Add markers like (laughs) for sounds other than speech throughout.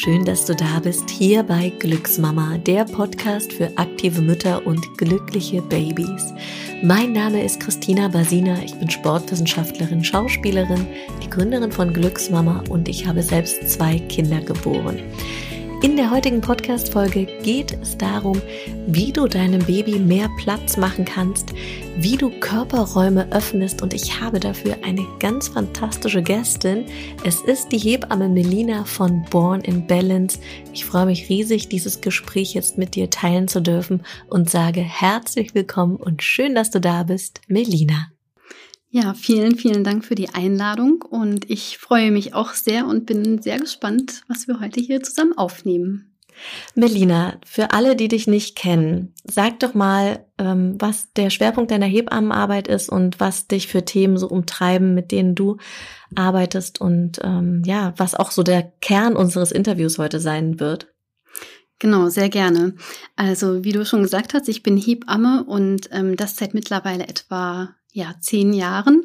schön, dass du da bist, hier bei Glücksmama, der Podcast für aktive Mütter und glückliche Babys. Mein Name ist Christina Basina, ich bin Sportwissenschaftlerin, Schauspielerin, die Gründerin von Glücksmama und ich habe selbst zwei Kinder geboren. In der heutigen Podcast-Folge geht es darum, wie du deinem Baby mehr Platz machen kannst, wie du Körperräume öffnest und ich habe dafür eine ganz fantastische Gästin. Es ist die Hebamme Melina von Born in Balance. Ich freue mich riesig, dieses Gespräch jetzt mit dir teilen zu dürfen und sage herzlich willkommen und schön, dass du da bist, Melina. Ja, vielen, vielen Dank für die Einladung und ich freue mich auch sehr und bin sehr gespannt, was wir heute hier zusammen aufnehmen. Melina, für alle, die dich nicht kennen, sag doch mal, ähm, was der Schwerpunkt deiner Hebammenarbeit ist und was dich für Themen so umtreiben, mit denen du arbeitest und ähm, ja, was auch so der Kern unseres Interviews heute sein wird. Genau, sehr gerne. Also wie du schon gesagt hast, ich bin Hebamme und ähm, das seit mittlerweile etwa ja, zehn Jahren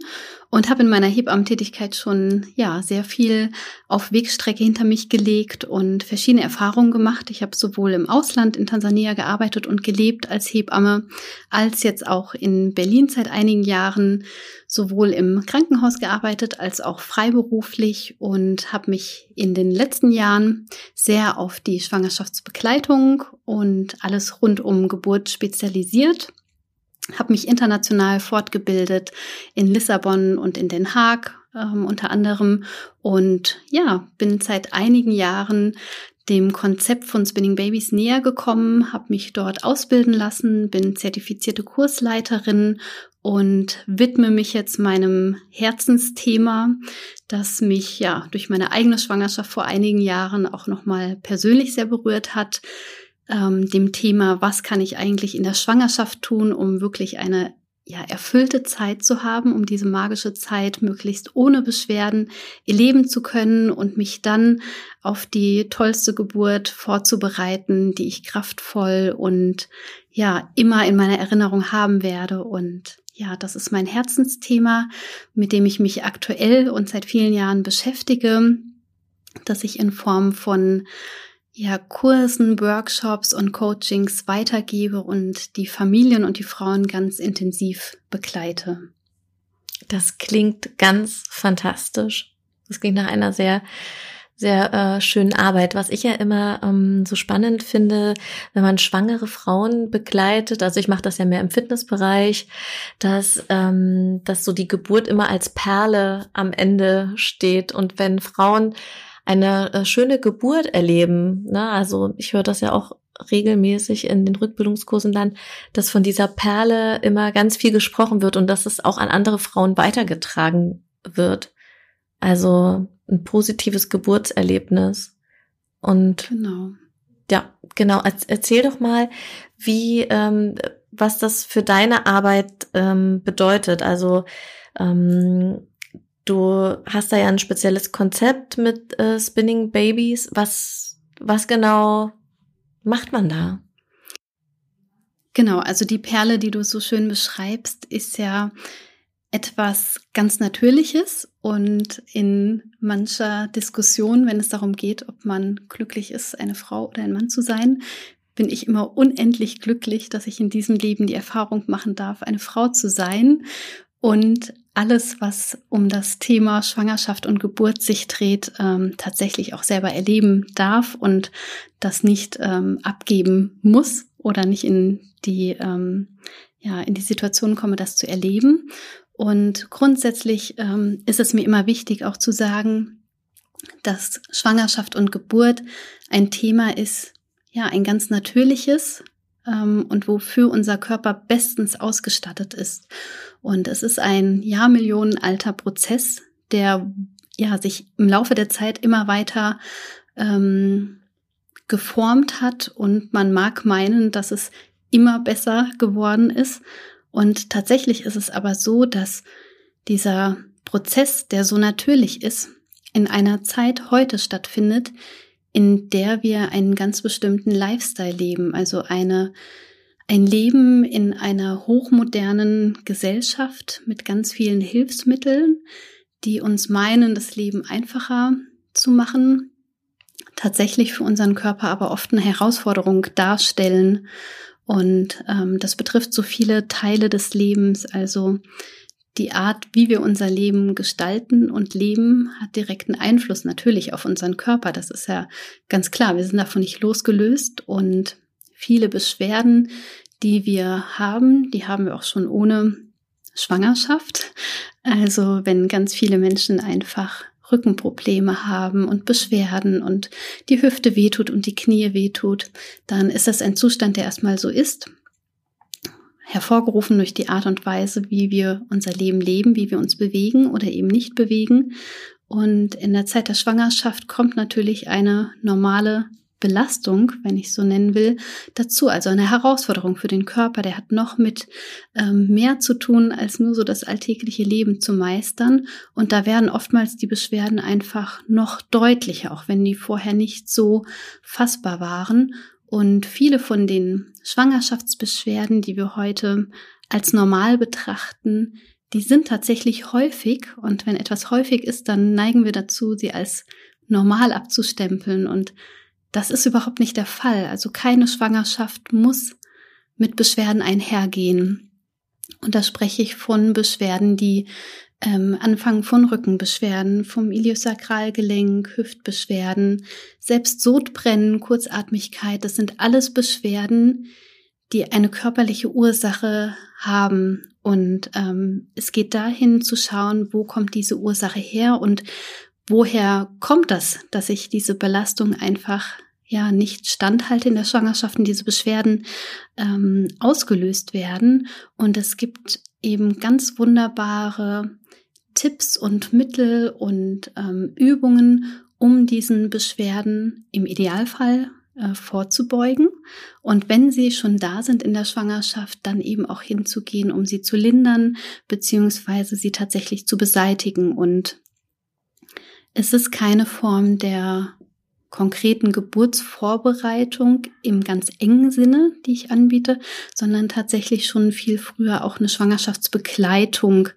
und habe in meiner Hebammentätigkeit schon ja sehr viel auf Wegstrecke hinter mich gelegt und verschiedene Erfahrungen gemacht. Ich habe sowohl im Ausland in Tansania gearbeitet und gelebt als Hebamme, als jetzt auch in Berlin seit einigen Jahren sowohl im Krankenhaus gearbeitet als auch freiberuflich und habe mich in den letzten Jahren sehr auf die Schwangerschaftsbegleitung und alles rund um Geburt spezialisiert habe mich international fortgebildet in Lissabon und in Den Haag ähm, unter anderem. Und ja, bin seit einigen Jahren dem Konzept von Spinning Babies näher gekommen, habe mich dort ausbilden lassen, bin zertifizierte Kursleiterin und widme mich jetzt meinem Herzensthema, das mich ja durch meine eigene Schwangerschaft vor einigen Jahren auch noch mal persönlich sehr berührt hat, ähm, dem Thema, was kann ich eigentlich in der Schwangerschaft tun, um wirklich eine ja, erfüllte Zeit zu haben, um diese magische Zeit möglichst ohne Beschwerden erleben zu können und mich dann auf die tollste Geburt vorzubereiten, die ich kraftvoll und ja, immer in meiner Erinnerung haben werde. Und ja, das ist mein Herzensthema, mit dem ich mich aktuell und seit vielen Jahren beschäftige, dass ich in Form von ja, Kursen, Workshops und Coachings weitergebe und die Familien und die Frauen ganz intensiv begleite. Das klingt ganz fantastisch. Das klingt nach einer sehr, sehr äh, schönen Arbeit. Was ich ja immer ähm, so spannend finde, wenn man schwangere Frauen begleitet, also ich mache das ja mehr im Fitnessbereich, dass, ähm, dass so die Geburt immer als Perle am Ende steht. Und wenn Frauen eine äh, schöne Geburt erleben. Ne? Also ich höre das ja auch regelmäßig in den Rückbildungskursen dann, dass von dieser Perle immer ganz viel gesprochen wird und dass es auch an andere Frauen weitergetragen wird. Also ein positives Geburtserlebnis. Und genau. ja, genau. Erzähl doch mal, wie, ähm, was das für deine Arbeit ähm, bedeutet. Also ähm, Du hast da ja ein spezielles Konzept mit äh, Spinning Babies. Was, was genau macht man da? Genau, also die Perle, die du so schön beschreibst, ist ja etwas ganz Natürliches und in mancher Diskussion, wenn es darum geht, ob man glücklich ist, eine Frau oder ein Mann zu sein, bin ich immer unendlich glücklich, dass ich in diesem Leben die Erfahrung machen darf, eine Frau zu sein und alles, was um das Thema Schwangerschaft und Geburt sich dreht, ähm, tatsächlich auch selber erleben darf und das nicht ähm, abgeben muss oder nicht in die, ähm, ja, in die Situation komme, das zu erleben. Und grundsätzlich ähm, ist es mir immer wichtig, auch zu sagen, dass Schwangerschaft und Geburt ein Thema ist, ja, ein ganz natürliches, ähm, und wofür unser Körper bestens ausgestattet ist. Und es ist ein Jahrmillionenalter Prozess, der ja sich im Laufe der Zeit immer weiter ähm, geformt hat und man mag meinen, dass es immer besser geworden ist. Und tatsächlich ist es aber so, dass dieser Prozess, der so natürlich ist, in einer Zeit heute stattfindet, in der wir einen ganz bestimmten Lifestyle leben, also eine ein Leben in einer hochmodernen Gesellschaft mit ganz vielen Hilfsmitteln, die uns meinen, das Leben einfacher zu machen, tatsächlich für unseren Körper aber oft eine Herausforderung darstellen. Und ähm, das betrifft so viele Teile des Lebens. Also die Art, wie wir unser Leben gestalten und leben, hat direkten Einfluss natürlich auf unseren Körper. Das ist ja ganz klar. Wir sind davon nicht losgelöst und viele Beschwerden, die wir haben, die haben wir auch schon ohne Schwangerschaft. Also wenn ganz viele Menschen einfach Rückenprobleme haben und Beschwerden und die Hüfte wehtut und die Knie wehtut, dann ist das ein Zustand, der erstmal so ist. Hervorgerufen durch die Art und Weise, wie wir unser Leben leben, wie wir uns bewegen oder eben nicht bewegen. Und in der Zeit der Schwangerschaft kommt natürlich eine normale Belastung, wenn ich so nennen will, dazu. Also eine Herausforderung für den Körper. Der hat noch mit ähm, mehr zu tun, als nur so das alltägliche Leben zu meistern. Und da werden oftmals die Beschwerden einfach noch deutlicher, auch wenn die vorher nicht so fassbar waren. Und viele von den Schwangerschaftsbeschwerden, die wir heute als normal betrachten, die sind tatsächlich häufig. Und wenn etwas häufig ist, dann neigen wir dazu, sie als normal abzustempeln. Und das ist überhaupt nicht der Fall. Also keine Schwangerschaft muss mit Beschwerden einhergehen. Und da spreche ich von Beschwerden, die ähm, anfangen von Rückenbeschwerden, vom Iliosakralgelenk, Hüftbeschwerden, selbst Sodbrennen, Kurzatmigkeit. Das sind alles Beschwerden, die eine körperliche Ursache haben. Und ähm, es geht dahin zu schauen, wo kommt diese Ursache her und woher kommt das, dass ich diese Belastung einfach ja nicht standhalte in der Schwangerschaft und diese Beschwerden ähm, ausgelöst werden. Und es gibt eben ganz wunderbare Tipps und Mittel und ähm, Übungen, um diesen Beschwerden im Idealfall äh, vorzubeugen. Und wenn sie schon da sind in der Schwangerschaft, dann eben auch hinzugehen, um sie zu lindern, beziehungsweise sie tatsächlich zu beseitigen. Und es ist keine Form der konkreten Geburtsvorbereitung im ganz engen Sinne, die ich anbiete, sondern tatsächlich schon viel früher auch eine Schwangerschaftsbegleitung,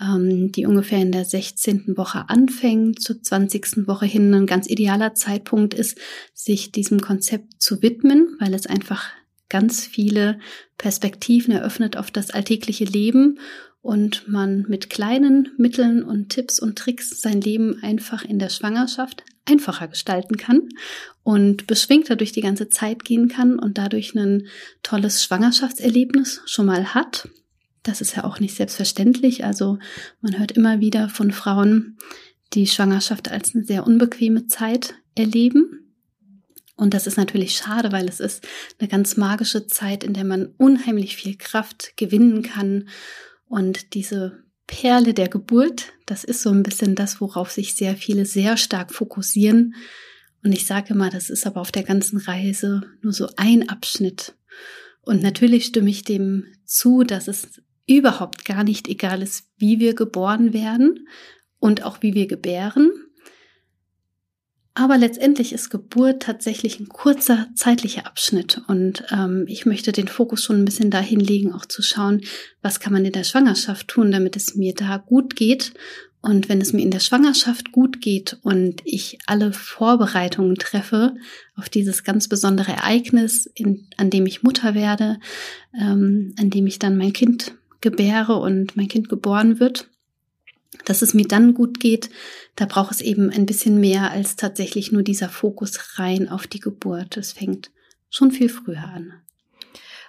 ähm, die ungefähr in der 16. Woche anfängt, zur 20. Woche hin ein ganz idealer Zeitpunkt ist, sich diesem Konzept zu widmen, weil es einfach ganz viele Perspektiven eröffnet auf das alltägliche Leben und man mit kleinen Mitteln und Tipps und Tricks sein Leben einfach in der Schwangerschaft einfacher gestalten kann und beschwingter durch die ganze Zeit gehen kann und dadurch ein tolles Schwangerschaftserlebnis schon mal hat. Das ist ja auch nicht selbstverständlich. Also man hört immer wieder von Frauen, die Schwangerschaft als eine sehr unbequeme Zeit erleben. Und das ist natürlich schade, weil es ist eine ganz magische Zeit, in der man unheimlich viel Kraft gewinnen kann und diese Perle der Geburt, das ist so ein bisschen das, worauf sich sehr viele sehr stark fokussieren. Und ich sage mal, das ist aber auf der ganzen Reise nur so ein Abschnitt. Und natürlich stimme ich dem zu, dass es überhaupt gar nicht egal ist, wie wir geboren werden und auch wie wir gebären. Aber letztendlich ist Geburt tatsächlich ein kurzer zeitlicher Abschnitt und ähm, ich möchte den Fokus schon ein bisschen dahin legen, auch zu schauen, was kann man in der Schwangerschaft tun, damit es mir da gut geht. Und wenn es mir in der Schwangerschaft gut geht und ich alle Vorbereitungen treffe auf dieses ganz besondere Ereignis, in, an dem ich Mutter werde, ähm, an dem ich dann mein Kind gebäre und mein Kind geboren wird, dass es mir dann gut geht, da braucht es eben ein bisschen mehr als tatsächlich nur dieser Fokus rein auf die Geburt. Es fängt schon viel früher an.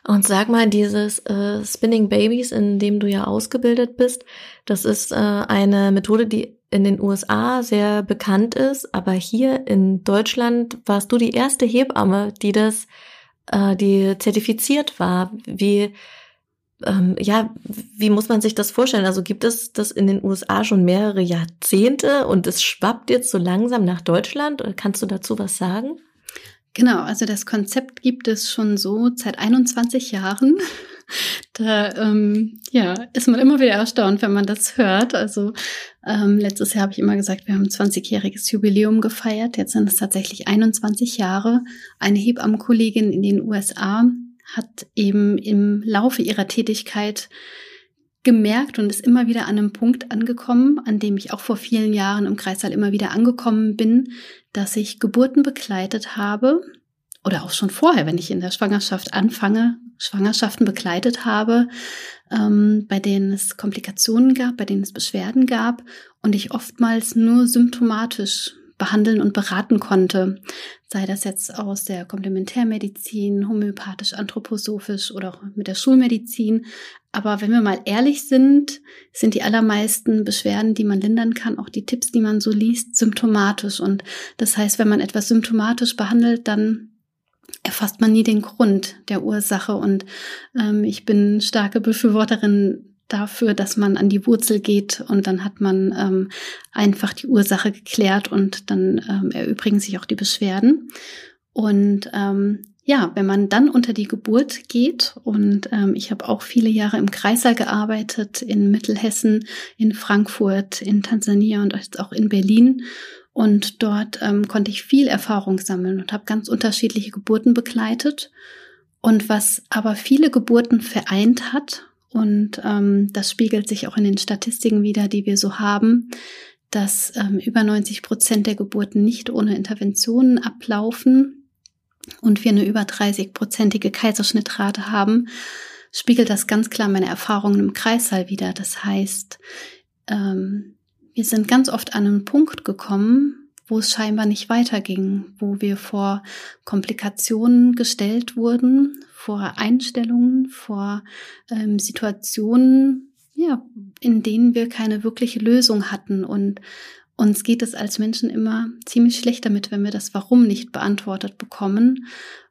Und sag mal, dieses äh, Spinning Babies, in dem du ja ausgebildet bist, das ist äh, eine Methode, die in den USA sehr bekannt ist, aber hier in Deutschland warst du die erste Hebamme, die das, äh, die zertifiziert war. Wie ähm, ja, wie muss man sich das vorstellen? Also gibt es das in den USA schon mehrere Jahrzehnte und es schwappt jetzt so langsam nach Deutschland? Kannst du dazu was sagen? Genau, also das Konzept gibt es schon so seit 21 Jahren. (laughs) Da ähm, ja, ist man immer wieder erstaunt, wenn man das hört. Also ähm, letztes Jahr habe ich immer gesagt, wir haben 20-jähriges Jubiläum gefeiert. Jetzt sind es tatsächlich 21 Jahre. Eine Hebammenkollegin in den USA hat eben im Laufe ihrer Tätigkeit gemerkt und ist immer wieder an einem Punkt angekommen, an dem ich auch vor vielen Jahren im Kreissaal immer wieder angekommen bin, dass ich Geburten begleitet habe oder auch schon vorher, wenn ich in der Schwangerschaft anfange, Schwangerschaften begleitet habe, ähm, bei denen es Komplikationen gab, bei denen es Beschwerden gab und ich oftmals nur symptomatisch behandeln und beraten konnte, sei das jetzt aus der Komplementärmedizin, homöopathisch, anthroposophisch oder auch mit der Schulmedizin. Aber wenn wir mal ehrlich sind, sind die allermeisten Beschwerden, die man lindern kann, auch die Tipps, die man so liest, symptomatisch. Und das heißt, wenn man etwas symptomatisch behandelt, dann erfasst man nie den Grund der Ursache. Und ähm, ich bin starke Befürworterin dafür, dass man an die Wurzel geht und dann hat man ähm, einfach die Ursache geklärt und dann ähm, erübrigen sich auch die Beschwerden. Und ähm, ja, wenn man dann unter die Geburt geht und ähm, ich habe auch viele Jahre im Kreißsaal gearbeitet, in Mittelhessen, in Frankfurt, in Tansania und auch in Berlin. Und dort ähm, konnte ich viel Erfahrung sammeln und habe ganz unterschiedliche Geburten begleitet. Und was aber viele Geburten vereint hat und ähm, das spiegelt sich auch in den Statistiken wieder, die wir so haben, dass ähm, über 90 Prozent der Geburten nicht ohne Interventionen ablaufen und wir eine über 30-prozentige Kaiserschnittrate haben, spiegelt das ganz klar meine Erfahrungen im Kreissaal wieder. Das heißt, ähm, wir sind ganz oft an einen Punkt gekommen, wo es scheinbar nicht weiterging, wo wir vor Komplikationen gestellt wurden, vor Einstellungen, vor ähm, Situationen, ja, in denen wir keine wirkliche Lösung hatten. Und uns geht es als Menschen immer ziemlich schlecht damit, wenn wir das Warum nicht beantwortet bekommen.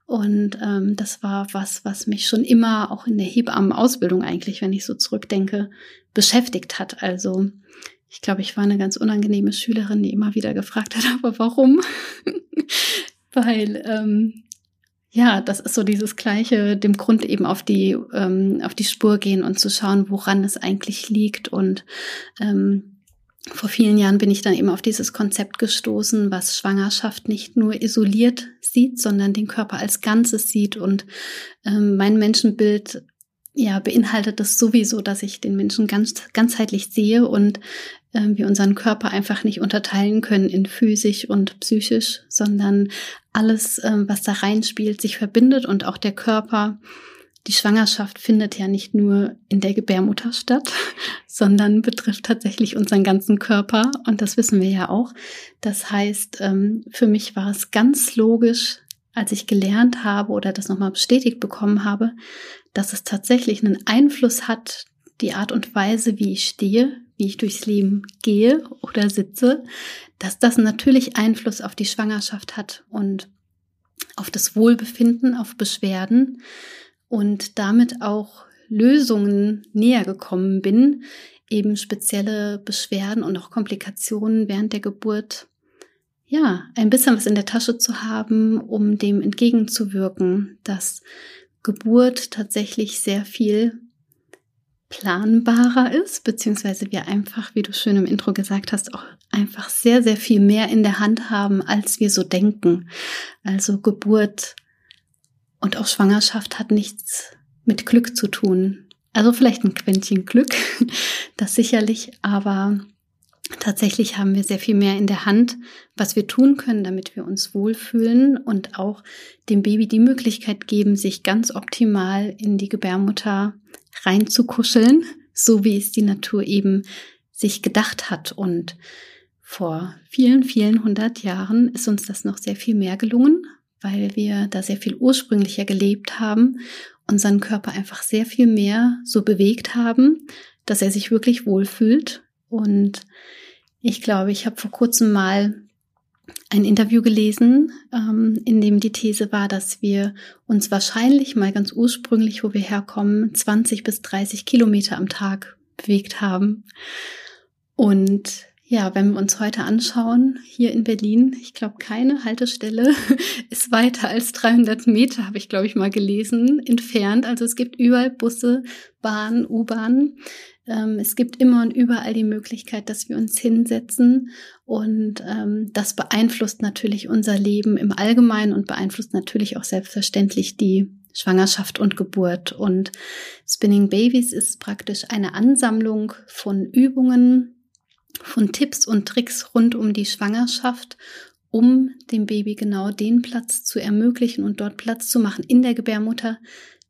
Und ähm, das war was, was mich schon immer auch in der Hebammenausbildung eigentlich, wenn ich so zurückdenke, beschäftigt hat. Also ich glaube, ich war eine ganz unangenehme Schülerin, die immer wieder gefragt hat, (laughs) aber warum? (laughs) Weil ähm, ja, das ist so dieses gleiche, dem Grund eben auf die ähm, auf die Spur gehen und zu schauen, woran es eigentlich liegt. Und ähm, vor vielen Jahren bin ich dann eben auf dieses Konzept gestoßen, was Schwangerschaft nicht nur isoliert sieht, sondern den Körper als Ganzes sieht. Und ähm, mein Menschenbild ja, beinhaltet das sowieso, dass ich den Menschen ganz ganzheitlich sehe und äh, wir unseren Körper einfach nicht unterteilen können in physisch und psychisch, sondern alles, äh, was da reinspielt, sich verbindet und auch der Körper. Die Schwangerschaft findet ja nicht nur in der Gebärmutter statt, (laughs) sondern betrifft tatsächlich unseren ganzen Körper und das wissen wir ja auch. Das heißt, ähm, für mich war es ganz logisch, als ich gelernt habe oder das nochmal bestätigt bekommen habe, dass es tatsächlich einen Einfluss hat, die Art und Weise, wie ich stehe, wie ich durchs Leben gehe oder sitze, dass das natürlich Einfluss auf die Schwangerschaft hat und auf das Wohlbefinden, auf Beschwerden und damit auch Lösungen näher gekommen bin, eben spezielle Beschwerden und auch Komplikationen während der Geburt ja, ein bisschen was in der Tasche zu haben, um dem entgegenzuwirken, dass Geburt tatsächlich sehr viel planbarer ist, beziehungsweise wir einfach, wie du schön im Intro gesagt hast, auch einfach sehr, sehr viel mehr in der Hand haben, als wir so denken. Also Geburt und auch Schwangerschaft hat nichts mit Glück zu tun. Also vielleicht ein Quäntchen Glück, (laughs) das sicherlich, aber Tatsächlich haben wir sehr viel mehr in der Hand, was wir tun können, damit wir uns wohlfühlen und auch dem Baby die Möglichkeit geben, sich ganz optimal in die Gebärmutter reinzukuscheln, so wie es die Natur eben sich gedacht hat. Und vor vielen, vielen hundert Jahren ist uns das noch sehr viel mehr gelungen, weil wir da sehr viel ursprünglicher gelebt haben, unseren Körper einfach sehr viel mehr so bewegt haben, dass er sich wirklich wohlfühlt und ich glaube, ich habe vor kurzem mal ein Interview gelesen, ähm, in dem die These war, dass wir uns wahrscheinlich mal ganz ursprünglich, wo wir herkommen, 20 bis 30 Kilometer am Tag bewegt haben. Und ja, wenn wir uns heute anschauen, hier in Berlin, ich glaube, keine Haltestelle (laughs) ist weiter als 300 Meter, habe ich, glaube ich, mal gelesen, entfernt. Also es gibt überall Busse, Bahnen, U-Bahnen. Ähm, es gibt immer und überall die Möglichkeit, dass wir uns hinsetzen und ähm, das beeinflusst natürlich unser Leben im Allgemeinen und beeinflusst natürlich auch selbstverständlich die Schwangerschaft und Geburt. Und Spinning Babies ist praktisch eine Ansammlung von Übungen, von Tipps und Tricks rund um die Schwangerschaft um dem Baby genau den Platz zu ermöglichen und dort Platz zu machen in der Gebärmutter,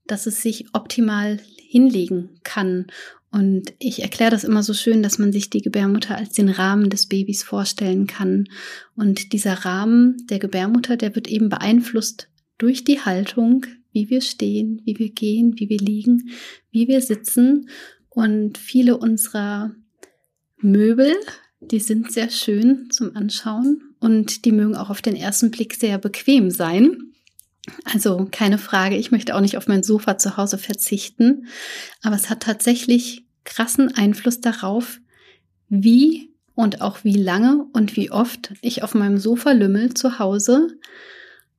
dass es sich optimal hinlegen kann. Und ich erkläre das immer so schön, dass man sich die Gebärmutter als den Rahmen des Babys vorstellen kann. Und dieser Rahmen der Gebärmutter, der wird eben beeinflusst durch die Haltung, wie wir stehen, wie wir gehen, wie wir liegen, wie wir sitzen. Und viele unserer Möbel, die sind sehr schön zum Anschauen und die mögen auch auf den ersten Blick sehr bequem sein. Also keine Frage, ich möchte auch nicht auf mein Sofa zu Hause verzichten, aber es hat tatsächlich krassen Einfluss darauf, wie und auch wie lange und wie oft ich auf meinem Sofa lümmel zu Hause,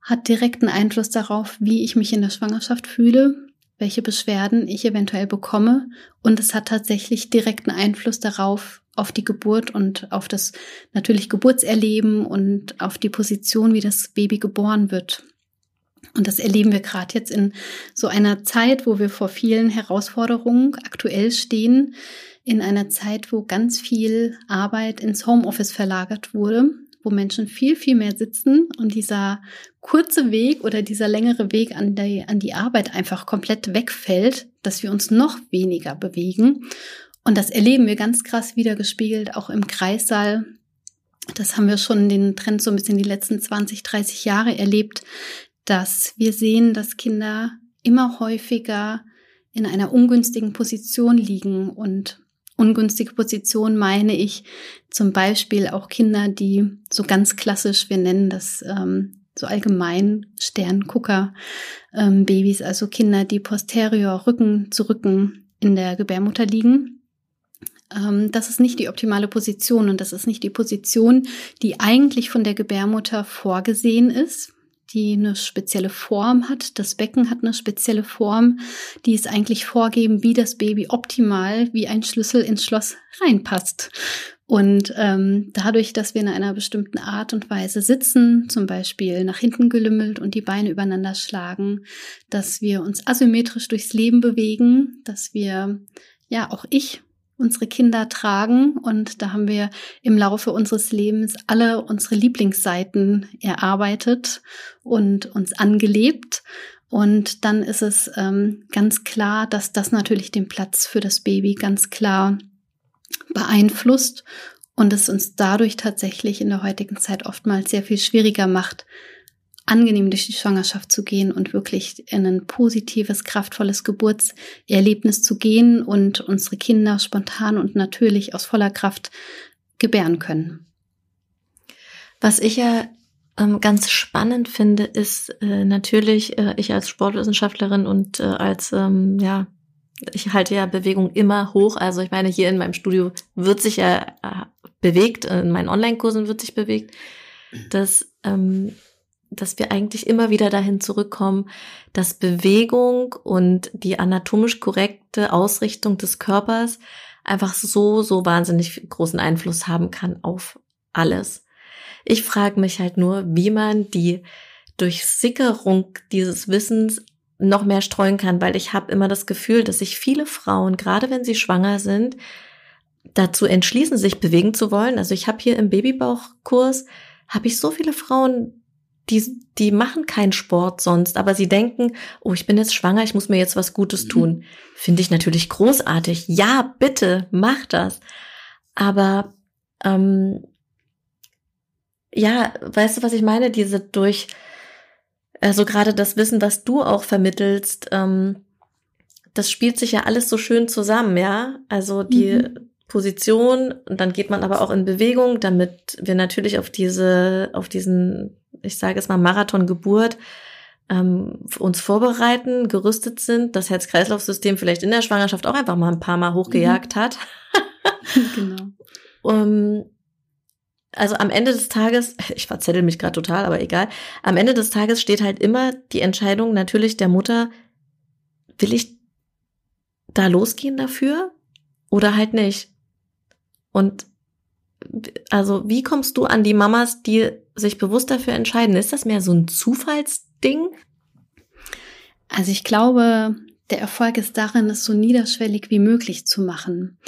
hat direkten Einfluss darauf, wie ich mich in der Schwangerschaft fühle, welche Beschwerden ich eventuell bekomme und es hat tatsächlich direkten Einfluss darauf, auf die Geburt und auf das natürlich Geburtserleben und auf die Position, wie das Baby geboren wird. Und das erleben wir gerade jetzt in so einer Zeit, wo wir vor vielen Herausforderungen aktuell stehen, in einer Zeit, wo ganz viel Arbeit ins Homeoffice verlagert wurde, wo Menschen viel, viel mehr sitzen und dieser kurze Weg oder dieser längere Weg an die, an die Arbeit einfach komplett wegfällt, dass wir uns noch weniger bewegen. Und das erleben wir ganz krass wiedergespiegelt auch im Kreissaal. Das haben wir schon den Trend so ein bisschen die letzten 20, 30 Jahre erlebt, dass wir sehen, dass Kinder immer häufiger in einer ungünstigen Position liegen und ungünstige Position meine ich zum Beispiel auch Kinder, die so ganz klassisch, wir nennen das ähm, so allgemein Sterngucker ähm, also Kinder, die posterior Rücken zu Rücken in der Gebärmutter liegen. Ähm, das ist nicht die optimale Position und das ist nicht die Position, die eigentlich von der Gebärmutter vorgesehen ist die eine spezielle Form hat. Das Becken hat eine spezielle Form, die es eigentlich vorgeben, wie das Baby optimal wie ein Schlüssel ins Schloss reinpasst. Und ähm, dadurch, dass wir in einer bestimmten Art und Weise sitzen, zum Beispiel nach hinten gelümmelt und die Beine übereinander schlagen, dass wir uns asymmetrisch durchs Leben bewegen, dass wir, ja, auch ich unsere Kinder tragen. Und da haben wir im Laufe unseres Lebens alle unsere Lieblingsseiten erarbeitet und uns angelebt. Und dann ist es ähm, ganz klar, dass das natürlich den Platz für das Baby ganz klar beeinflusst und es uns dadurch tatsächlich in der heutigen Zeit oftmals sehr viel schwieriger macht, angenehm durch die Schwangerschaft zu gehen und wirklich in ein positives, kraftvolles Geburtserlebnis zu gehen und unsere Kinder spontan und natürlich aus voller Kraft gebären können. Was ich ja ähm, ganz spannend finde, ist äh, natürlich, äh, ich als Sportwissenschaftlerin und äh, als, ähm, ja, ich halte ja Bewegung immer hoch. Also ich meine, hier in meinem Studio wird sich ja äh, bewegt, in meinen Online-Kursen wird sich bewegt, dass ähm, dass wir eigentlich immer wieder dahin zurückkommen, dass Bewegung und die anatomisch korrekte Ausrichtung des Körpers einfach so, so wahnsinnig großen Einfluss haben kann auf alles. Ich frage mich halt nur, wie man die Durchsickerung dieses Wissens noch mehr streuen kann, weil ich habe immer das Gefühl, dass sich viele Frauen, gerade wenn sie schwanger sind, dazu entschließen, sich bewegen zu wollen. Also ich habe hier im Babybauchkurs, habe ich so viele Frauen, die, die machen keinen Sport sonst, aber sie denken, oh, ich bin jetzt schwanger, ich muss mir jetzt was Gutes tun. Mhm. Finde ich natürlich großartig. Ja, bitte, mach das. Aber ähm, ja, weißt du, was ich meine? Diese durch, also gerade das Wissen, was du auch vermittelst, ähm, das spielt sich ja alles so schön zusammen, ja. Also die mhm. Position, und dann geht man aber auch in Bewegung, damit wir natürlich auf diese, auf diesen ich sage es mal, Marathon-Geburt ähm, uns vorbereiten, gerüstet sind, das Herz-Kreislauf-System vielleicht in der Schwangerschaft auch einfach mal ein paar Mal hochgejagt mhm. hat. (laughs) genau. Um, also am Ende des Tages, (laughs) ich verzettel mich gerade total, aber egal, am Ende des Tages steht halt immer die Entscheidung natürlich der Mutter, will ich da losgehen dafür oder halt nicht? Und also wie kommst du an die Mamas, die sich bewusst dafür entscheiden? Ist das mehr so ein Zufallsding? Also ich glaube, der Erfolg ist darin, es so niederschwellig wie möglich zu machen.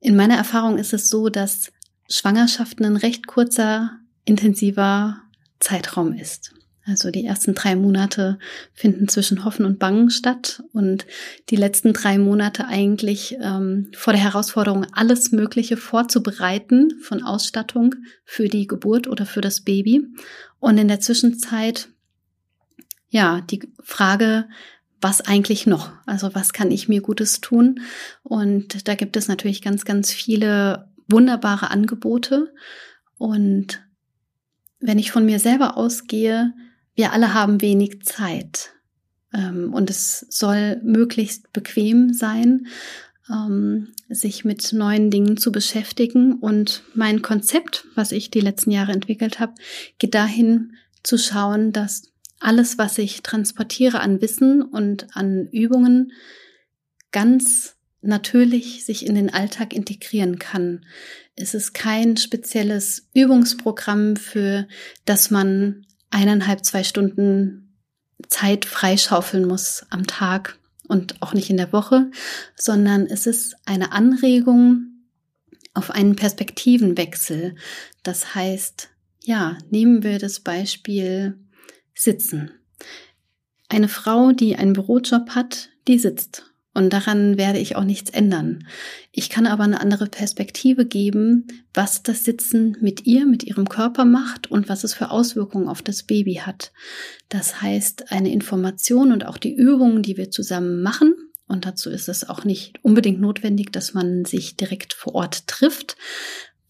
In meiner Erfahrung ist es so, dass Schwangerschaften ein recht kurzer, intensiver Zeitraum ist. Also die ersten drei Monate finden zwischen Hoffen und Bangen statt und die letzten drei Monate eigentlich ähm, vor der Herausforderung, alles Mögliche vorzubereiten von Ausstattung für die Geburt oder für das Baby. Und in der Zwischenzeit, ja, die Frage, was eigentlich noch? Also was kann ich mir Gutes tun? Und da gibt es natürlich ganz, ganz viele wunderbare Angebote. Und wenn ich von mir selber ausgehe, wir alle haben wenig Zeit. Ähm, und es soll möglichst bequem sein, ähm, sich mit neuen Dingen zu beschäftigen. Und mein Konzept, was ich die letzten Jahre entwickelt habe, geht dahin zu schauen, dass alles, was ich transportiere an Wissen und an Übungen, ganz natürlich sich in den Alltag integrieren kann. Es ist kein spezielles Übungsprogramm, für das man eineinhalb, zwei Stunden Zeit freischaufeln muss am Tag und auch nicht in der Woche, sondern es ist eine Anregung auf einen Perspektivenwechsel. Das heißt, ja, nehmen wir das Beispiel Sitzen. Eine Frau, die einen Bürojob hat, die sitzt und daran werde ich auch nichts ändern. Ich kann aber eine andere Perspektive geben, was das Sitzen mit ihr, mit ihrem Körper macht und was es für Auswirkungen auf das Baby hat. Das heißt, eine Information und auch die Übungen, die wir zusammen machen, und dazu ist es auch nicht unbedingt notwendig, dass man sich direkt vor Ort trifft,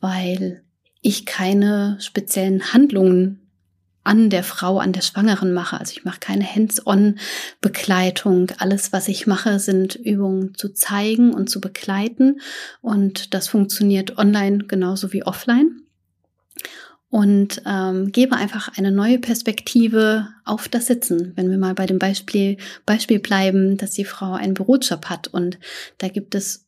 weil ich keine speziellen Handlungen an der Frau, an der Schwangeren mache. Also ich mache keine Hands-on-Begleitung. Alles, was ich mache, sind Übungen zu zeigen und zu begleiten. Und das funktioniert online genauso wie offline. Und ähm, gebe einfach eine neue Perspektive auf das Sitzen. Wenn wir mal bei dem Beispiel, Beispiel bleiben, dass die Frau einen Bürojob hat und da gibt es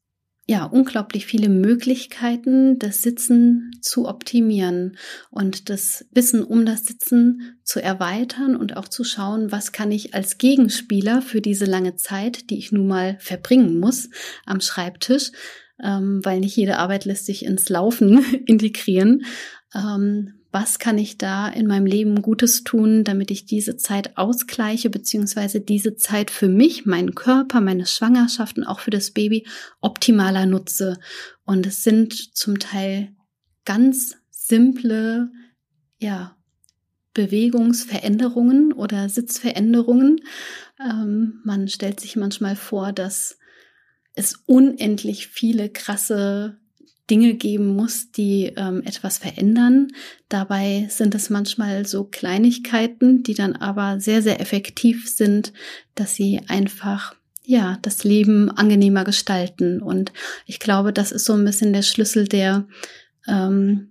ja, unglaublich viele Möglichkeiten, das Sitzen zu optimieren und das Wissen um das Sitzen zu erweitern und auch zu schauen, was kann ich als Gegenspieler für diese lange Zeit, die ich nun mal verbringen muss am Schreibtisch, ähm, weil nicht jede Arbeit lässt sich ins Laufen (laughs) integrieren, ähm, was kann ich da in meinem Leben Gutes tun, damit ich diese Zeit ausgleiche, beziehungsweise diese Zeit für mich, meinen Körper, meine Schwangerschaft und auch für das Baby optimaler nutze. Und es sind zum Teil ganz simple, ja, Bewegungsveränderungen oder Sitzveränderungen. Ähm, man stellt sich manchmal vor, dass es unendlich viele krasse Dinge geben muss, die ähm, etwas verändern. Dabei sind es manchmal so Kleinigkeiten, die dann aber sehr, sehr effektiv sind, dass sie einfach ja, das Leben angenehmer gestalten. Und ich glaube, das ist so ein bisschen der Schlüssel, der, ähm,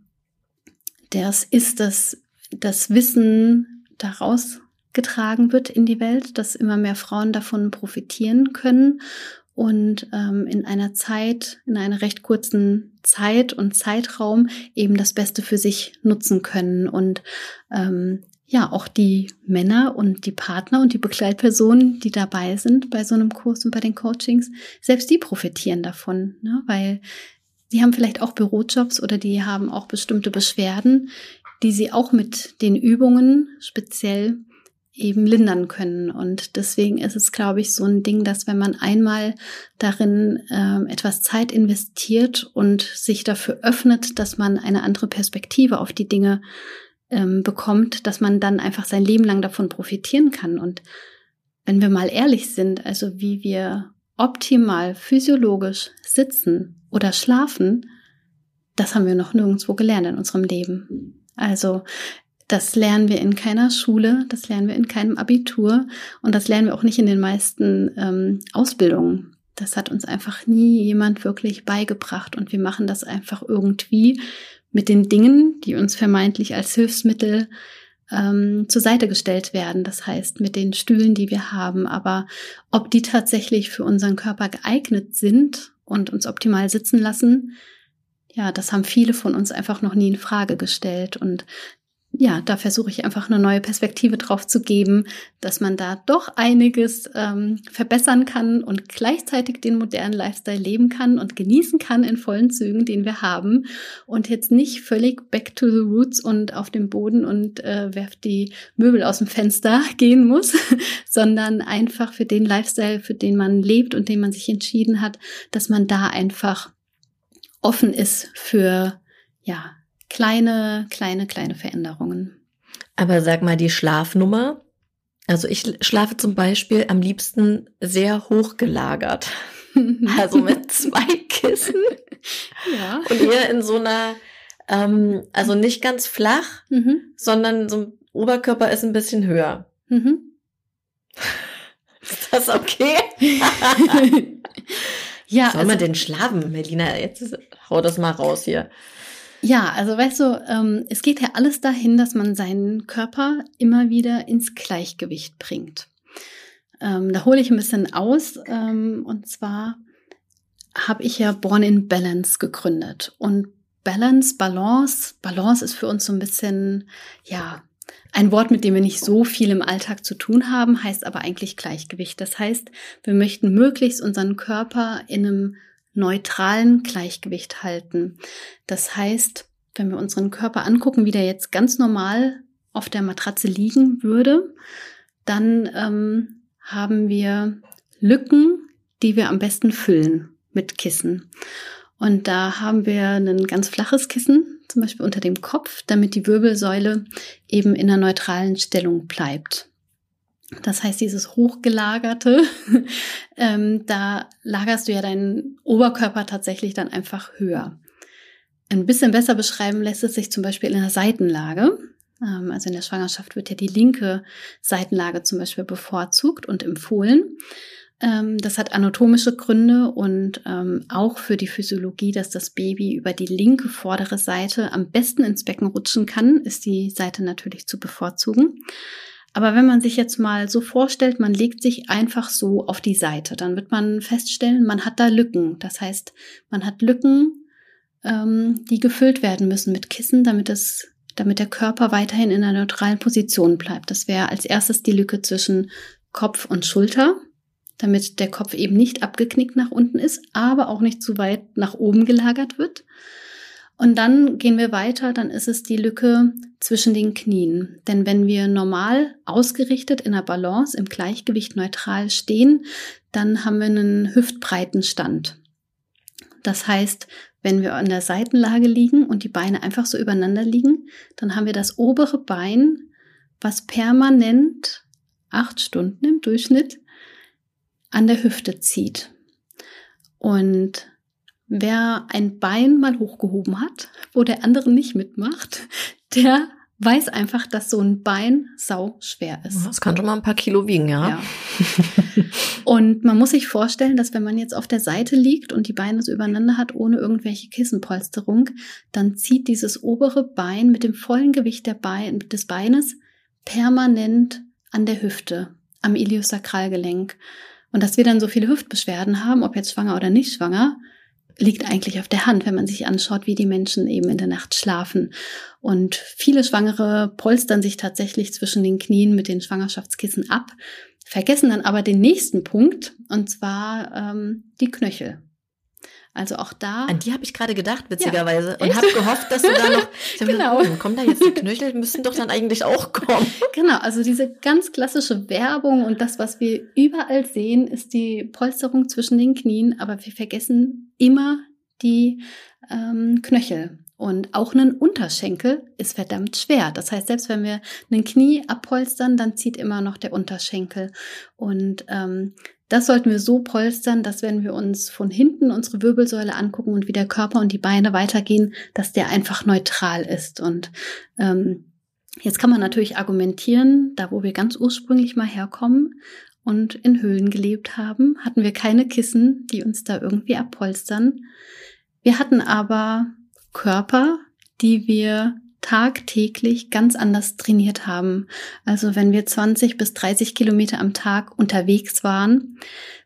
es ist, dass das Wissen daraus getragen wird in die Welt, dass immer mehr Frauen davon profitieren können und ähm, in einer Zeit, in einer recht kurzen Zeit und Zeitraum eben das Beste für sich nutzen können und ähm, ja, auch die Männer und die Partner und die Begleitpersonen, die dabei sind bei so einem Kurs und bei den Coachings, selbst die profitieren davon, ne? weil die haben vielleicht auch Bürojobs oder die haben auch bestimmte Beschwerden, die sie auch mit den Übungen speziell eben lindern können. Und deswegen ist es, glaube ich, so ein Ding, dass wenn man einmal darin ähm, etwas Zeit investiert und sich dafür öffnet, dass man eine andere Perspektive auf die Dinge ähm, bekommt, dass man dann einfach sein Leben lang davon profitieren kann. Und wenn wir mal ehrlich sind, also wie wir optimal physiologisch sitzen oder schlafen, das haben wir noch nirgendwo gelernt in unserem Leben. Also das lernen wir in keiner Schule, das lernen wir in keinem Abitur und das lernen wir auch nicht in den meisten ähm, Ausbildungen. Das hat uns einfach nie jemand wirklich beigebracht und wir machen das einfach irgendwie mit den Dingen, die uns vermeintlich als Hilfsmittel ähm, zur Seite gestellt werden. Das heißt, mit den Stühlen, die wir haben. Aber ob die tatsächlich für unseren Körper geeignet sind und uns optimal sitzen lassen, ja, das haben viele von uns einfach noch nie in Frage gestellt. Und ja, da versuche ich einfach eine neue Perspektive drauf zu geben, dass man da doch einiges ähm, verbessern kann und gleichzeitig den modernen Lifestyle leben kann und genießen kann in vollen Zügen, den wir haben. Und jetzt nicht völlig back to the roots und auf dem Boden und äh, werft die Möbel aus dem Fenster (laughs) gehen muss, (laughs) sondern einfach für den Lifestyle, für den man lebt und den man sich entschieden hat, dass man da einfach offen ist für ja kleine, kleine, kleine Veränderungen. Aber sag mal, die Schlafnummer. Also ich schlafe zum Beispiel am liebsten sehr hochgelagert. (laughs) Also mit zwei Kissen. Ja. Und eher in so einer, ähm, also nicht ganz flach, mhm. sondern so ein Oberkörper ist ein bisschen höher. Mhm. Ist das okay? (laughs) ja. Soll also, man denn schlafen, Melina? Jetzt hau das mal raus hier. Ja, also weißt du, ähm, es geht ja alles dahin, dass man seinen Körper immer wieder ins Gleichgewicht bringt. Ähm, da hole ich ein bisschen aus. Ähm, und zwar habe ich ja Born in Balance gegründet. Und Balance, Balance, Balance ist für uns so ein bisschen, ja, ein Wort, mit dem wir nicht so viel im Alltag zu tun haben, heißt aber eigentlich Gleichgewicht. Das heißt, wir möchten möglichst unseren Körper in einem neutralen Gleichgewicht halten. Das heißt, wenn wir unseren Körper angucken, wie der jetzt ganz normal auf der Matratze liegen würde, dann ähm, haben wir Lücken, die wir am besten füllen mit Kissen. Und da haben wir ein ganz flaches Kissen, zum Beispiel unter dem Kopf, damit die Wirbelsäule eben in einer neutralen Stellung bleibt. Das heißt, dieses hochgelagerte, (laughs) ähm, da lagerst du ja deinen Oberkörper tatsächlich dann einfach höher. Ein bisschen besser beschreiben lässt es sich zum Beispiel in der Seitenlage. Ähm, also in der Schwangerschaft wird ja die linke Seitenlage zum Beispiel bevorzugt und empfohlen. Ähm, das hat anatomische Gründe und ähm, auch für die Physiologie, dass das Baby über die linke vordere Seite am besten ins Becken rutschen kann, ist die Seite natürlich zu bevorzugen. Aber wenn man sich jetzt mal so vorstellt, man legt sich einfach so auf die Seite, dann wird man feststellen, man hat da Lücken. Das heißt, man hat Lücken, ähm, die gefüllt werden müssen mit Kissen, damit es, damit der Körper weiterhin in einer neutralen Position bleibt. Das wäre als erstes die Lücke zwischen Kopf und Schulter, damit der Kopf eben nicht abgeknickt nach unten ist, aber auch nicht zu weit nach oben gelagert wird. Und dann gehen wir weiter, dann ist es die Lücke zwischen den Knien. Denn wenn wir normal ausgerichtet in der Balance, im Gleichgewicht neutral stehen, dann haben wir einen hüftbreiten Stand. Das heißt, wenn wir an der Seitenlage liegen und die Beine einfach so übereinander liegen, dann haben wir das obere Bein, was permanent acht Stunden im Durchschnitt an der Hüfte zieht. Und Wer ein Bein mal hochgehoben hat, wo der andere nicht mitmacht, der weiß einfach, dass so ein Bein sau schwer ist. Das kann schon mal ein paar Kilo wiegen, ja. ja. und man muss sich vorstellen, dass wenn man jetzt auf der Seite liegt und die Beine so übereinander hat, ohne irgendwelche Kissenpolsterung, dann zieht dieses obere Bein mit dem vollen Gewicht Bein, des Beines permanent an der Hüfte, am Iliosakralgelenk. Und dass wir dann so viele Hüftbeschwerden haben, ob jetzt schwanger oder nicht schwanger, liegt eigentlich auf der Hand, wenn man sich anschaut, wie die Menschen eben in der Nacht schlafen. Und viele Schwangere polstern sich tatsächlich zwischen den Knien mit den Schwangerschaftskissen ab, vergessen dann aber den nächsten Punkt, und zwar ähm, die Knöchel. Also auch da. An die habe ich gerade gedacht, witzigerweise. Ja, und habe gehofft, dass du da noch. genau. Gedacht, hm, kommen da jetzt die Knöchel, müssten doch dann eigentlich auch kommen. (laughs) Genau, also diese ganz klassische Werbung und das, was wir überall sehen, ist die Polsterung zwischen den Knien, aber wir vergessen immer die ähm, Knöchel. Und auch ein Unterschenkel ist verdammt schwer. Das heißt, selbst wenn wir ein Knie abpolstern, dann zieht immer noch der Unterschenkel. Und ähm, das sollten wir so polstern, dass wenn wir uns von hinten unsere Wirbelsäule angucken und wie der Körper und die Beine weitergehen, dass der einfach neutral ist. Und ähm, jetzt kann man natürlich argumentieren, da wo wir ganz ursprünglich mal herkommen und in Höhlen gelebt haben, hatten wir keine Kissen, die uns da irgendwie abpolstern. Wir hatten aber Körper, die wir tagtäglich ganz anders trainiert haben. Also wenn wir 20 bis 30 Kilometer am Tag unterwegs waren,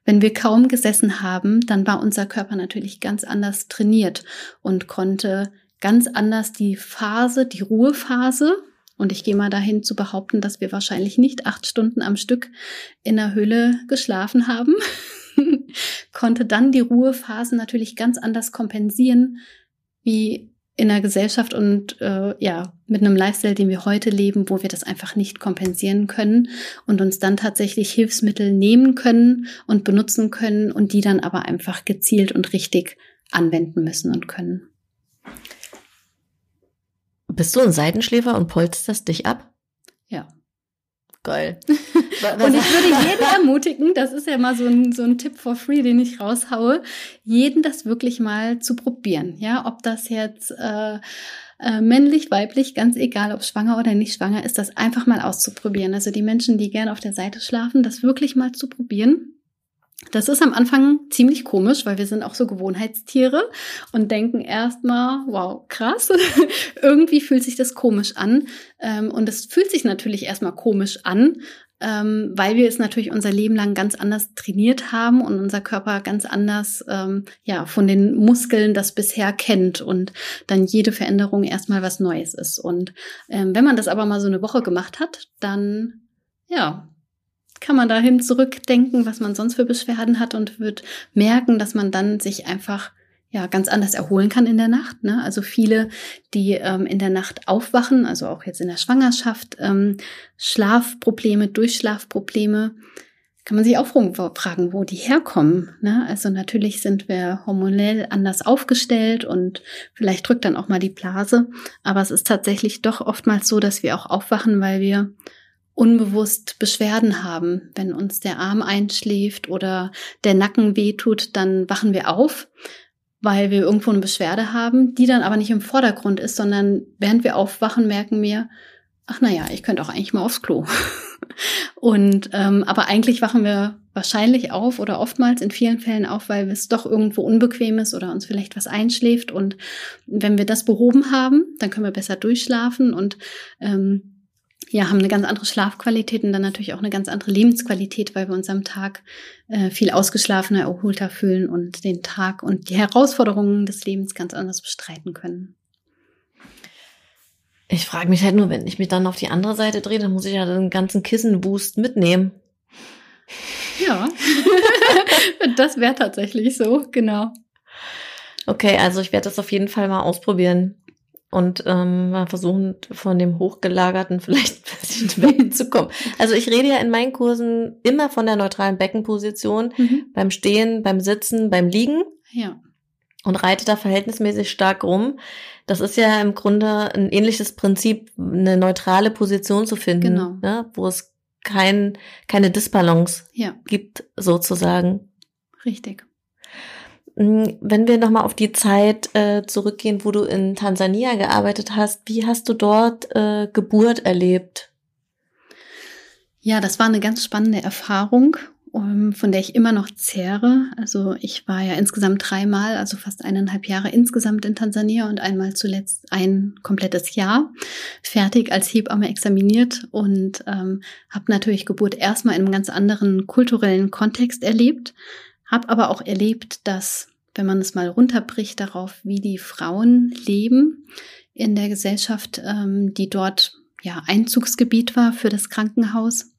wenn wir kaum gesessen haben, dann war unser Körper natürlich ganz anders trainiert und konnte ganz anders die Phase, die Ruhephase Und ich gehe mal dahin zu behaupten, dass wir wahrscheinlich nicht acht Stunden am Stück in der Höhle geschlafen haben. (laughs) Konnte dann die Ruhephasen natürlich ganz anders kompensieren, wie in der Gesellschaft und äh, ja, mit einem Lifestyle, den wir heute leben, wo wir das einfach nicht kompensieren können und uns dann tatsächlich Hilfsmittel nehmen können und benutzen können und die dann aber einfach gezielt und richtig anwenden müssen und können. Bist du ein Seitenschläfer und polsterst dich ab? Ja. Geil. (laughs) und ich würde jeden ermutigen, das ist ja mal so ein, so ein Tipp for free, den ich raushaue, jeden das wirklich mal zu probieren. Ja, ob das jetzt äh, äh, männlich, weiblich, ganz egal, ob schwanger oder nicht schwanger ist, das einfach mal auszuprobieren. Also die Menschen, die gerne auf der Seite schlafen, das wirklich mal zu probieren. Das ist am Anfang ziemlich komisch, weil wir sind auch so Gewohnheitstiere und denken erstmal, wow, krass, (laughs) irgendwie fühlt sich das komisch an. Ähm, und es fühlt sich natürlich erstmal komisch an, ähm, weil wir es natürlich unser Leben lang ganz anders trainiert haben und unser Körper ganz anders ähm, ja von den Muskeln das bisher kennt und dann jede Veränderung erstmal was Neues ist. Und wenn man das aber mal so eine Woche gemacht hat, dann ja, kann man dahin zurückdenken, was man sonst für Beschwerden hat und wird merken, dass man dann sich einfach ja ganz anders erholen kann in der Nacht. Ne? Also viele, die ähm, in der Nacht aufwachen, also auch jetzt in der Schwangerschaft, ähm, Schlafprobleme, Durchschlafprobleme, kann man sich auch fragen, wo die herkommen. Ne? Also natürlich sind wir hormonell anders aufgestellt und vielleicht drückt dann auch mal die Blase, aber es ist tatsächlich doch oftmals so, dass wir auch aufwachen, weil wir unbewusst Beschwerden haben. Wenn uns der Arm einschläft oder der Nacken wehtut, dann wachen wir auf, weil wir irgendwo eine Beschwerde haben, die dann aber nicht im Vordergrund ist, sondern während wir aufwachen, merken wir, ach naja, ich könnte auch eigentlich mal aufs Klo. (laughs) Und ähm, aber eigentlich wachen wir wahrscheinlich auf oder oftmals in vielen Fällen auf, weil es doch irgendwo unbequem ist oder uns vielleicht was einschläft. Und wenn wir das behoben haben, dann können wir besser durchschlafen und ähm, ja, haben eine ganz andere Schlafqualität und dann natürlich auch eine ganz andere Lebensqualität, weil wir uns am Tag äh, viel ausgeschlafener, erholter fühlen und den Tag und die Herausforderungen des Lebens ganz anders bestreiten können. Ich frage mich halt nur, wenn ich mich dann auf die andere Seite drehe, dann muss ich ja den ganzen Kissenboost mitnehmen. Ja, (laughs) das wäre tatsächlich so, genau. Okay, also ich werde das auf jeden Fall mal ausprobieren und ähm, mal versuchen, von dem Hochgelagerten vielleicht (laughs) ein bisschen wegzukommen. Also ich rede ja in meinen Kursen immer von der neutralen Beckenposition, mhm. beim Stehen, beim Sitzen, beim Liegen. Ja. Und reite da verhältnismäßig stark rum. Das ist ja im Grunde ein ähnliches Prinzip, eine neutrale Position zu finden, genau. ne, wo es kein, keine Disbalance ja. gibt, sozusagen. Richtig. Hm, wenn wir nochmal auf die Zeit äh, zurückgehen, wo du in Tansania gearbeitet hast, wie hast du dort äh, Geburt erlebt? Ja, das war eine ganz spannende Erfahrung, um, ähm, von der ich immer noch zehre. Also ich war ja insgesamt dreimal, also fast eineinhalb Jahre insgesamt in Tansania und einmal zuletzt ein komplettes Jahr fertig als Hebamme examiniert und ähm, habe natürlich Geburt erstmal in einem ganz anderen kulturellen Kontext erlebt hab aber auch erlebt, dass, wenn man es mal runterbricht darauf, wie die Frauen leben in der Gesellschaft, ähm, die dort ja Einzugsgebiet war für das Krankenhaus,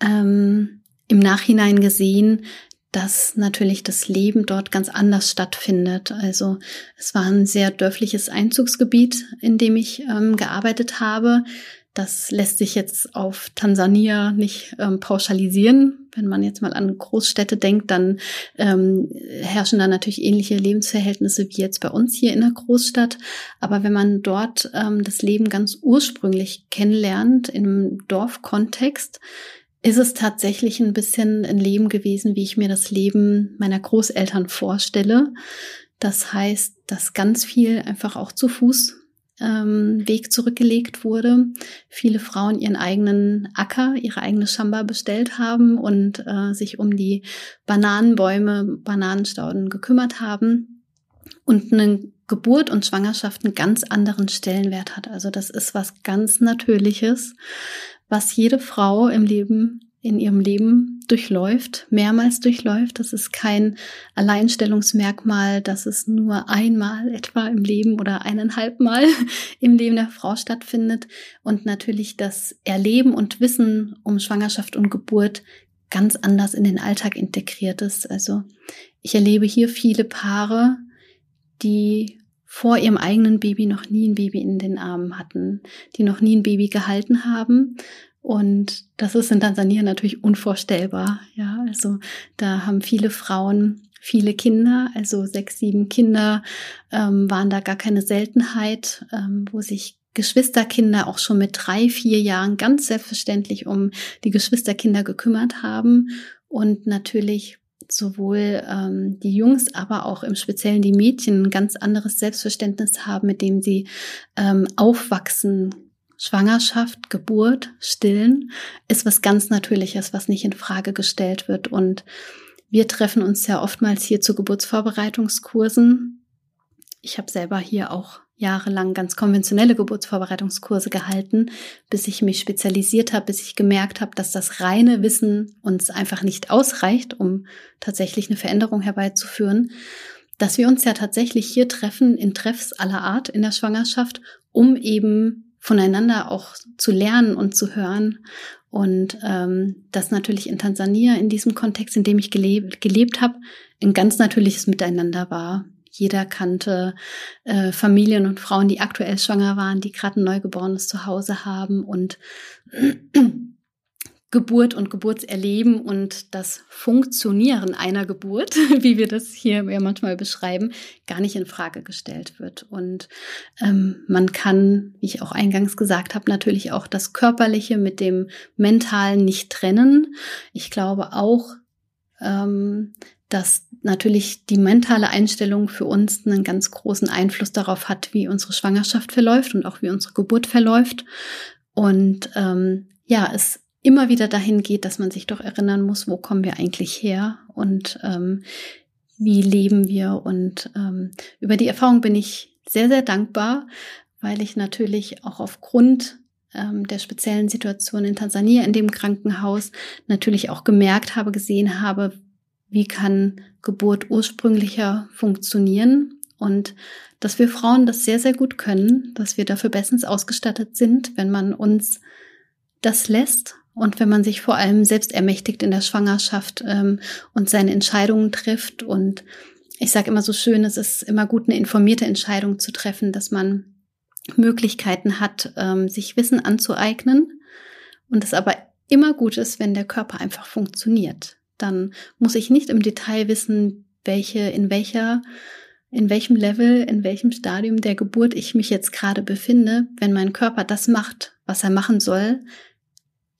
ähm, im Nachhinein gesehen, dass natürlich das Leben dort ganz anders stattfindet. Also es war ein sehr dörfliches Einzugsgebiet, in dem ich ähm, gearbeitet habe. Das lässt sich jetzt auf Tansania nicht ähm, pauschalisieren. Wenn man jetzt mal an Großstädte denkt, dann ähm, herrschen da natürlich ähnliche Lebensverhältnisse wie jetzt bei uns hier in der Großstadt. Aber wenn man dort ähm, das Leben ganz ursprünglich kennenlernt, im Dorfkontext, ist es tatsächlich ein bisschen ein Leben gewesen, wie ich mir das Leben meiner Großeltern vorstelle. Das heißt, dass ganz viel einfach auch zu Fuß ähm, Weg zurückgelegt wurde. Viele Frauen ihren eigenen Acker, ihre eigene Schamba bestellt haben und äh, sich um die Bananenbäume, Bananenstauden gekümmert haben und eine Geburt und Schwangerschaft einen ganz anderen Stellenwert hat. Also das ist was ganz Natürliches, was jede Frau im Leben in ihrem Leben durchläuft, mehrmals durchläuft. Das ist kein Alleinstellungsmerkmal, dass es nur einmal etwa im Leben oder eineinhalb Mal (laughs) im Leben der Frau stattfindet. Und natürlich das Erleben und Wissen um Schwangerschaft und Geburt ganz anders in den Alltag integriert ist. Also ich erlebe hier viele Paare, die vor ihrem eigenen Baby noch nie ein Baby in den Armen hatten, die noch nie ein Baby gehalten haben und das ist in Tansania natürlich unvorstellbar. Ja, also da haben viele Frauen viele Kinder, also sechs, sieben Kinder ähm, waren da gar keine Seltenheit, ähm, wo sich Geschwisterkinder auch schon mit drei, vier Jahren ganz selbstverständlich um die Geschwisterkinder gekümmert haben und natürlich sowohl ähm, die Jungs, aber auch im Speziellen die Mädchen ein ganz anderes Selbstverständnis haben, mit dem sie ähm, aufwachsen Schwangerschaft, Geburt, Stillen ist was ganz Natürliches, was nicht in Frage gestellt wird. Und wir treffen uns ja oftmals hier zu Geburtsvorbereitungskursen. Ich habe selber hier auch jahrelang ganz konventionelle Geburtsvorbereitungskurse gehalten, bis ich mich spezialisiert habe, bis ich gemerkt habe, dass das reine Wissen uns einfach nicht ausreicht, um tatsächlich eine Veränderung herbeizuführen, dass wir uns ja tatsächlich hier treffen in Treffs aller Art in der Schwangerschaft, um eben voneinander auch zu lernen und zu hören. Und ähm, das natürlich in Tansania, in diesem Kontext, in dem ich gelebt, gelebt habe, ein ganz natürliches Miteinander war. Jeder kannte äh, Familien und Frauen, die aktuell schwanger waren, die gerade ein Neugeborenes zu Hause haben und Geburt und Geburtserleben und das Funktionieren einer Geburt, (laughs) wie wir das hier ja manchmal beschreiben, gar nicht in Frage gestellt wird. Und ähm, man kann, wie ich auch eingangs gesagt habe, natürlich auch das Körperliche mit dem Mentalen nicht trennen. Ich glaube auch, ähm, dass natürlich die mentale Einstellung für uns einen ganz großen Einfluss darauf hat, wie unsere Schwangerschaft verläuft und auch wie unsere Geburt verläuft. Und ähm, ja, es immer wieder dahin geht, dass man sich doch erinnern muss, wo kommen wir eigentlich her und ähm, wie leben wir. Und ähm, über die Erfahrung bin ich sehr, sehr dankbar, weil ich natürlich auch aufgrund ähm, der speziellen Situation in Tansania in dem Krankenhaus natürlich auch gemerkt habe, gesehen habe, wie kann Geburt ursprünglicher funktionieren und dass wir Frauen das sehr, sehr gut können, dass wir dafür bestens ausgestattet sind, wenn man uns das lässt und wenn man sich vor allem selbst ermächtigt in der Schwangerschaft ähm, und seine Entscheidungen trifft. Und ich sage immer so schön, es ist immer gut, eine informierte Entscheidung zu treffen, dass man Möglichkeiten hat, ähm, sich Wissen anzueignen. Und es aber immer gut ist, wenn der Körper einfach funktioniert. Dann muss ich nicht im Detail wissen, welche, in welcher in welchem Level, in welchem Stadium der Geburt ich mich jetzt gerade befinde, wenn mein Körper das macht, was er machen soll,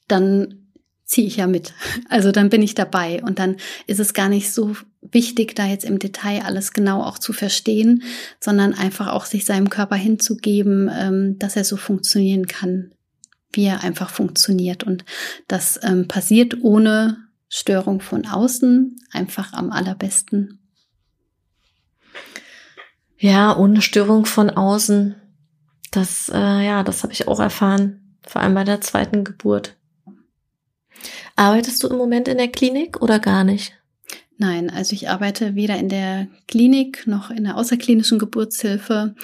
dann ziehe ich ja mit. (laughs) Also dann bin ich dabei und dann ist es gar nicht so wichtig, da jetzt im Detail alles genau auch zu verstehen, sondern einfach auch sich seinem Körper hinzugeben, ähm, dass er so funktionieren kann, wie er einfach funktioniert. Und das ähm, passiert ohne Störung von außen einfach am allerbesten. Ja, ohne Störung von außen. Das, äh, ja, das habe ich auch erfahren, vor allem bei der zweiten Geburt. Arbeitest du im Moment in der Klinik oder gar nicht? Nein, also ich arbeite weder in der Klinik noch in der außerklinischen Geburtshilfe.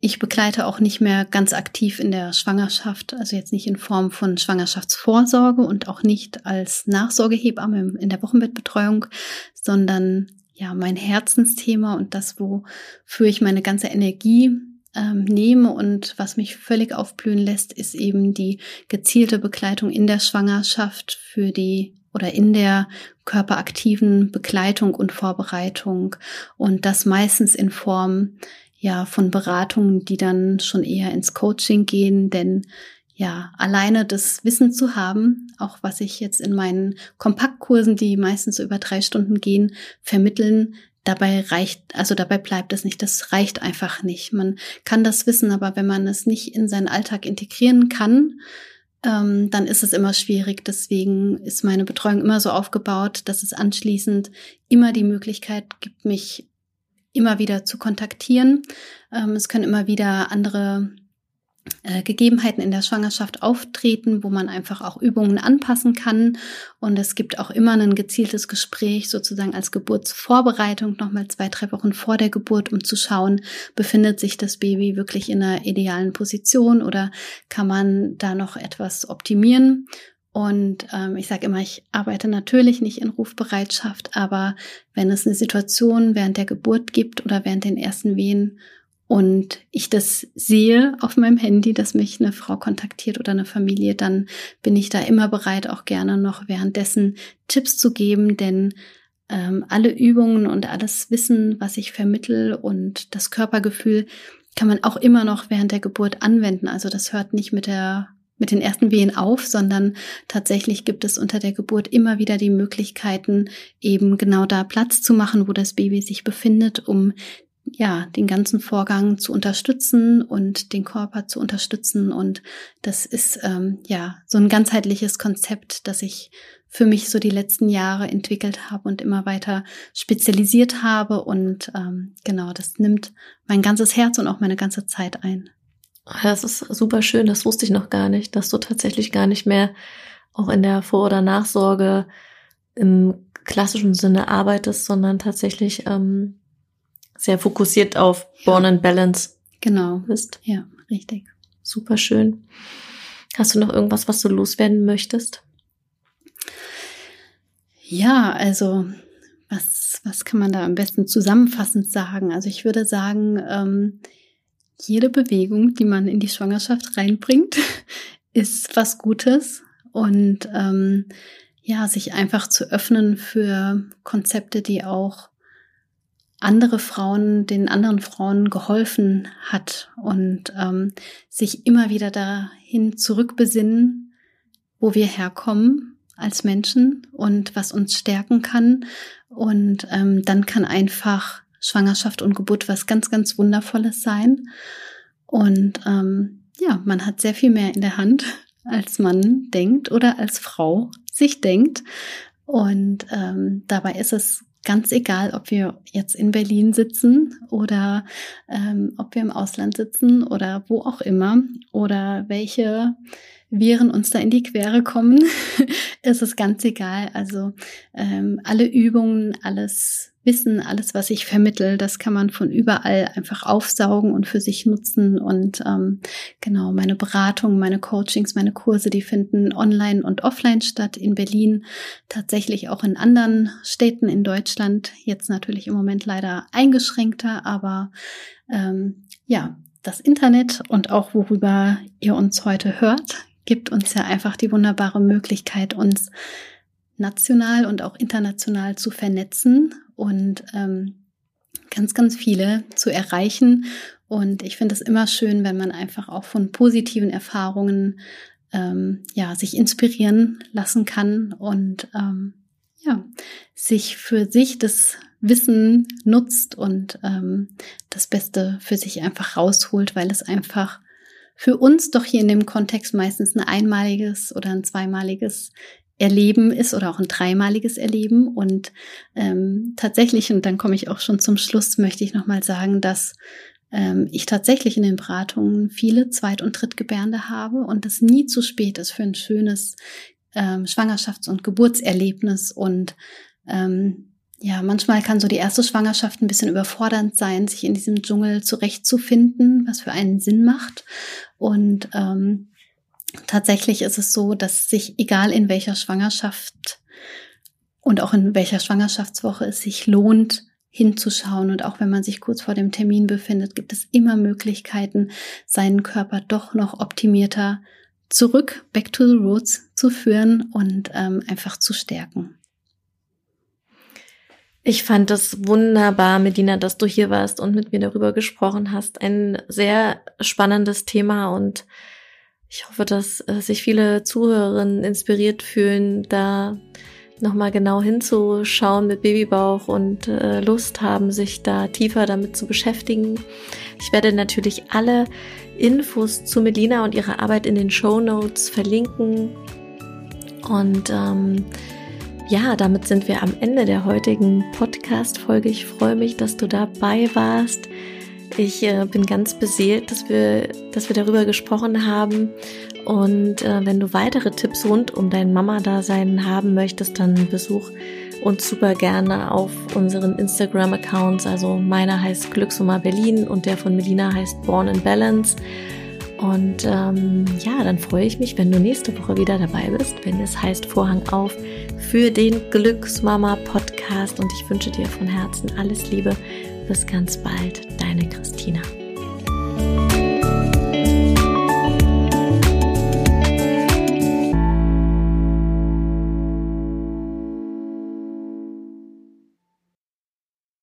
Ich begleite auch nicht mehr ganz aktiv in der Schwangerschaft, also jetzt nicht in Form von Schwangerschaftsvorsorge und auch nicht als Nachsorgehebamme in der Wochenbettbetreuung, sondern ja, mein Herzensthema und das, wofür ich meine ganze Energie ähm, nehme und was mich völlig aufblühen lässt, ist eben die gezielte Begleitung in der Schwangerschaft für die oder in der körperaktiven Begleitung und Vorbereitung. Und das meistens in Form ja von Beratungen, die dann schon eher ins Coaching gehen, denn ja, alleine das Wissen zu haben, auch was ich jetzt in meinen Kompaktkursen, die meistens über drei Stunden gehen, vermitteln, dabei reicht, also dabei bleibt es nicht. Das reicht einfach nicht. Man kann das wissen, aber wenn man es nicht in seinen Alltag integrieren kann, ähm, dann ist es immer schwierig. Deswegen ist meine Betreuung immer so aufgebaut, dass es anschließend immer die Möglichkeit gibt, mich immer wieder zu kontaktieren. Ähm, es können immer wieder andere Gegebenheiten in der Schwangerschaft auftreten, wo man einfach auch Übungen anpassen kann. Und es gibt auch immer ein gezieltes Gespräch sozusagen als Geburtsvorbereitung nochmal zwei, drei Wochen vor der Geburt, um zu schauen, befindet sich das Baby wirklich in einer idealen Position oder kann man da noch etwas optimieren. Und ähm, ich sage immer, ich arbeite natürlich nicht in Rufbereitschaft, aber wenn es eine Situation während der Geburt gibt oder während den ersten Wehen und ich das sehe auf meinem Handy, dass mich eine Frau kontaktiert oder eine Familie, dann bin ich da immer bereit, auch gerne noch währenddessen Tipps zu geben, denn ähm, alle Übungen und alles Wissen, was ich vermittel und das Körpergefühl kann man auch immer noch während der Geburt anwenden. Also das hört nicht mit der mit den ersten Wehen auf, sondern tatsächlich gibt es unter der Geburt immer wieder die Möglichkeiten, eben genau da Platz zu machen, wo das Baby sich befindet, um ja, den ganzen Vorgang zu unterstützen und den Körper zu unterstützen. Und das ist ähm, ja so ein ganzheitliches Konzept, das ich für mich so die letzten Jahre entwickelt habe und immer weiter spezialisiert habe. Und ähm, genau, das nimmt mein ganzes Herz und auch meine ganze Zeit ein. Das ist super schön, das wusste ich noch gar nicht, dass du tatsächlich gar nicht mehr auch in der Vor- oder Nachsorge im klassischen Sinne arbeitest, sondern tatsächlich ähm, sehr fokussiert auf Born and Balance. Genau. Bist. Ja, richtig. Super schön. Hast du noch irgendwas, was du loswerden möchtest? Ja, also was, was kann man da am besten zusammenfassend sagen? Also ich würde sagen, ähm, jede Bewegung, die man in die Schwangerschaft reinbringt, (laughs) ist was Gutes und ähm, ja, sich einfach zu öffnen für Konzepte, die auch andere Frauen, den anderen Frauen geholfen hat und ähm, sich immer wieder dahin zurückbesinnen, wo wir herkommen als Menschen und was uns stärken kann. Und ähm, dann kann einfach Schwangerschaft und Geburt was ganz, ganz Wundervolles sein. Und ähm, ja, man hat sehr viel mehr in der Hand, als man denkt oder als Frau sich denkt. Und ähm, dabei ist es ganz egal, ob wir jetzt in Berlin sitzen oder ähm, ob wir im Ausland sitzen oder wo auch immer oder welche Viren uns da in die Quere kommen, (laughs) ist es ganz egal. Also ähm, alle Übungen, alles Wissen, alles, was ich vermittel, das kann man von überall einfach aufsaugen und für sich nutzen. Und ähm, genau, meine Beratung, meine Coachings, meine Kurse, die finden online und offline statt in Berlin, tatsächlich auch in anderen Städten in Deutschland. Jetzt natürlich im Moment leider eingeschränkter, aber ähm, ja, das Internet und auch worüber ihr uns heute hört, gibt uns ja einfach die wunderbare Möglichkeit, uns national und auch international zu vernetzen und ähm, ganz, ganz viele zu erreichen. Und ich finde es immer schön, wenn man einfach auch von positiven Erfahrungen ähm, ja sich inspirieren lassen kann und ähm, ja sich für sich das Wissen nutzt und ähm, das Beste für sich einfach rausholt, weil es einfach für uns doch hier in dem Kontext meistens ein einmaliges oder ein zweimaliges Erleben ist oder auch ein dreimaliges Erleben. Und ähm, tatsächlich, und dann komme ich auch schon zum Schluss, möchte ich nochmal sagen, dass ähm, ich tatsächlich in den Beratungen viele Zweit- und Drittgebärende habe und es nie zu spät ist für ein schönes ähm, Schwangerschafts- und Geburtserlebnis. Und ähm, ja, manchmal kann so die erste Schwangerschaft ein bisschen überfordernd sein, sich in diesem Dschungel zurechtzufinden, was für einen Sinn macht. Und ähm, tatsächlich ist es so, dass sich, egal in welcher Schwangerschaft und auch in welcher Schwangerschaftswoche es sich lohnt, hinzuschauen. Und auch wenn man sich kurz vor dem Termin befindet, gibt es immer Möglichkeiten, seinen Körper doch noch optimierter zurück, back to the roots zu führen und ähm, einfach zu stärken. Ich fand es wunderbar, Medina, dass du hier warst und mit mir darüber gesprochen hast. Ein sehr spannendes Thema und ich hoffe, dass äh, sich viele Zuhörerinnen inspiriert fühlen, da nochmal genau hinzuschauen mit Babybauch und äh, Lust haben, sich da tiefer damit zu beschäftigen. Ich werde natürlich alle Infos zu Melina und ihrer Arbeit in den Show Notes verlinken. Und ähm, ja, damit sind wir am Ende der heutigen Podcast-Folge. Ich freue mich, dass du dabei warst. Ich äh, bin ganz beseelt, dass wir, dass wir darüber gesprochen haben. Und äh, wenn du weitere Tipps rund um dein Mama-Dasein haben möchtest, dann besuch uns super gerne auf unseren Instagram-Accounts. Also meiner heißt Glücksumma Berlin und der von Melina heißt Born in Balance. Und ähm, ja, dann freue ich mich, wenn du nächste Woche wieder dabei bist, wenn es heißt Vorhang auf für den Glücksmama Podcast. Und ich wünsche dir von Herzen alles Liebe. Bis ganz bald, deine Christina.